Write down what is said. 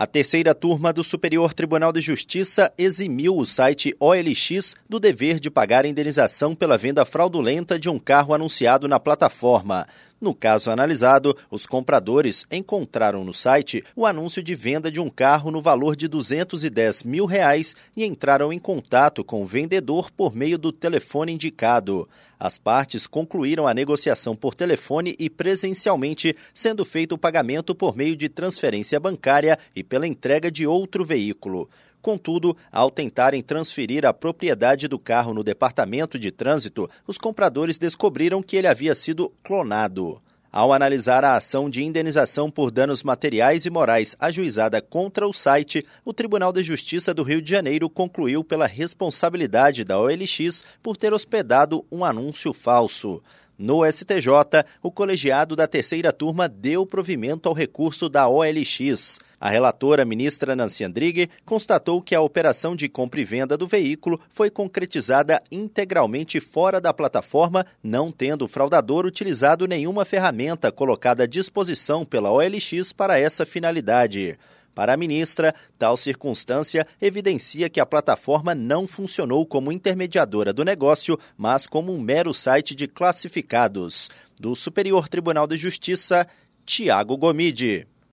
A terceira turma do Superior Tribunal de Justiça eximiu o site OLX do dever de pagar indenização pela venda fraudulenta de um carro anunciado na plataforma. No caso analisado, os compradores encontraram no site o anúncio de venda de um carro no valor de 210 mil reais e entraram em contato com o vendedor por meio do telefone indicado. As partes concluíram a negociação por telefone e presencialmente, sendo feito o pagamento por meio de transferência bancária e pela entrega de outro veículo. Contudo, ao tentarem transferir a propriedade do carro no departamento de trânsito, os compradores descobriram que ele havia sido clonado. Ao analisar a ação de indenização por danos materiais e morais ajuizada contra o site, o Tribunal de Justiça do Rio de Janeiro concluiu pela responsabilidade da OLX por ter hospedado um anúncio falso. No STJ, o colegiado da terceira turma deu provimento ao recurso da OLX. A relatora, ministra Nancy Andrighi, constatou que a operação de compra e venda do veículo foi concretizada integralmente fora da plataforma, não tendo o fraudador utilizado nenhuma ferramenta colocada à disposição pela OLX para essa finalidade. Para a ministra, tal circunstância evidencia que a plataforma não funcionou como intermediadora do negócio, mas como um mero site de classificados. Do Superior Tribunal de Justiça, Tiago Gomide.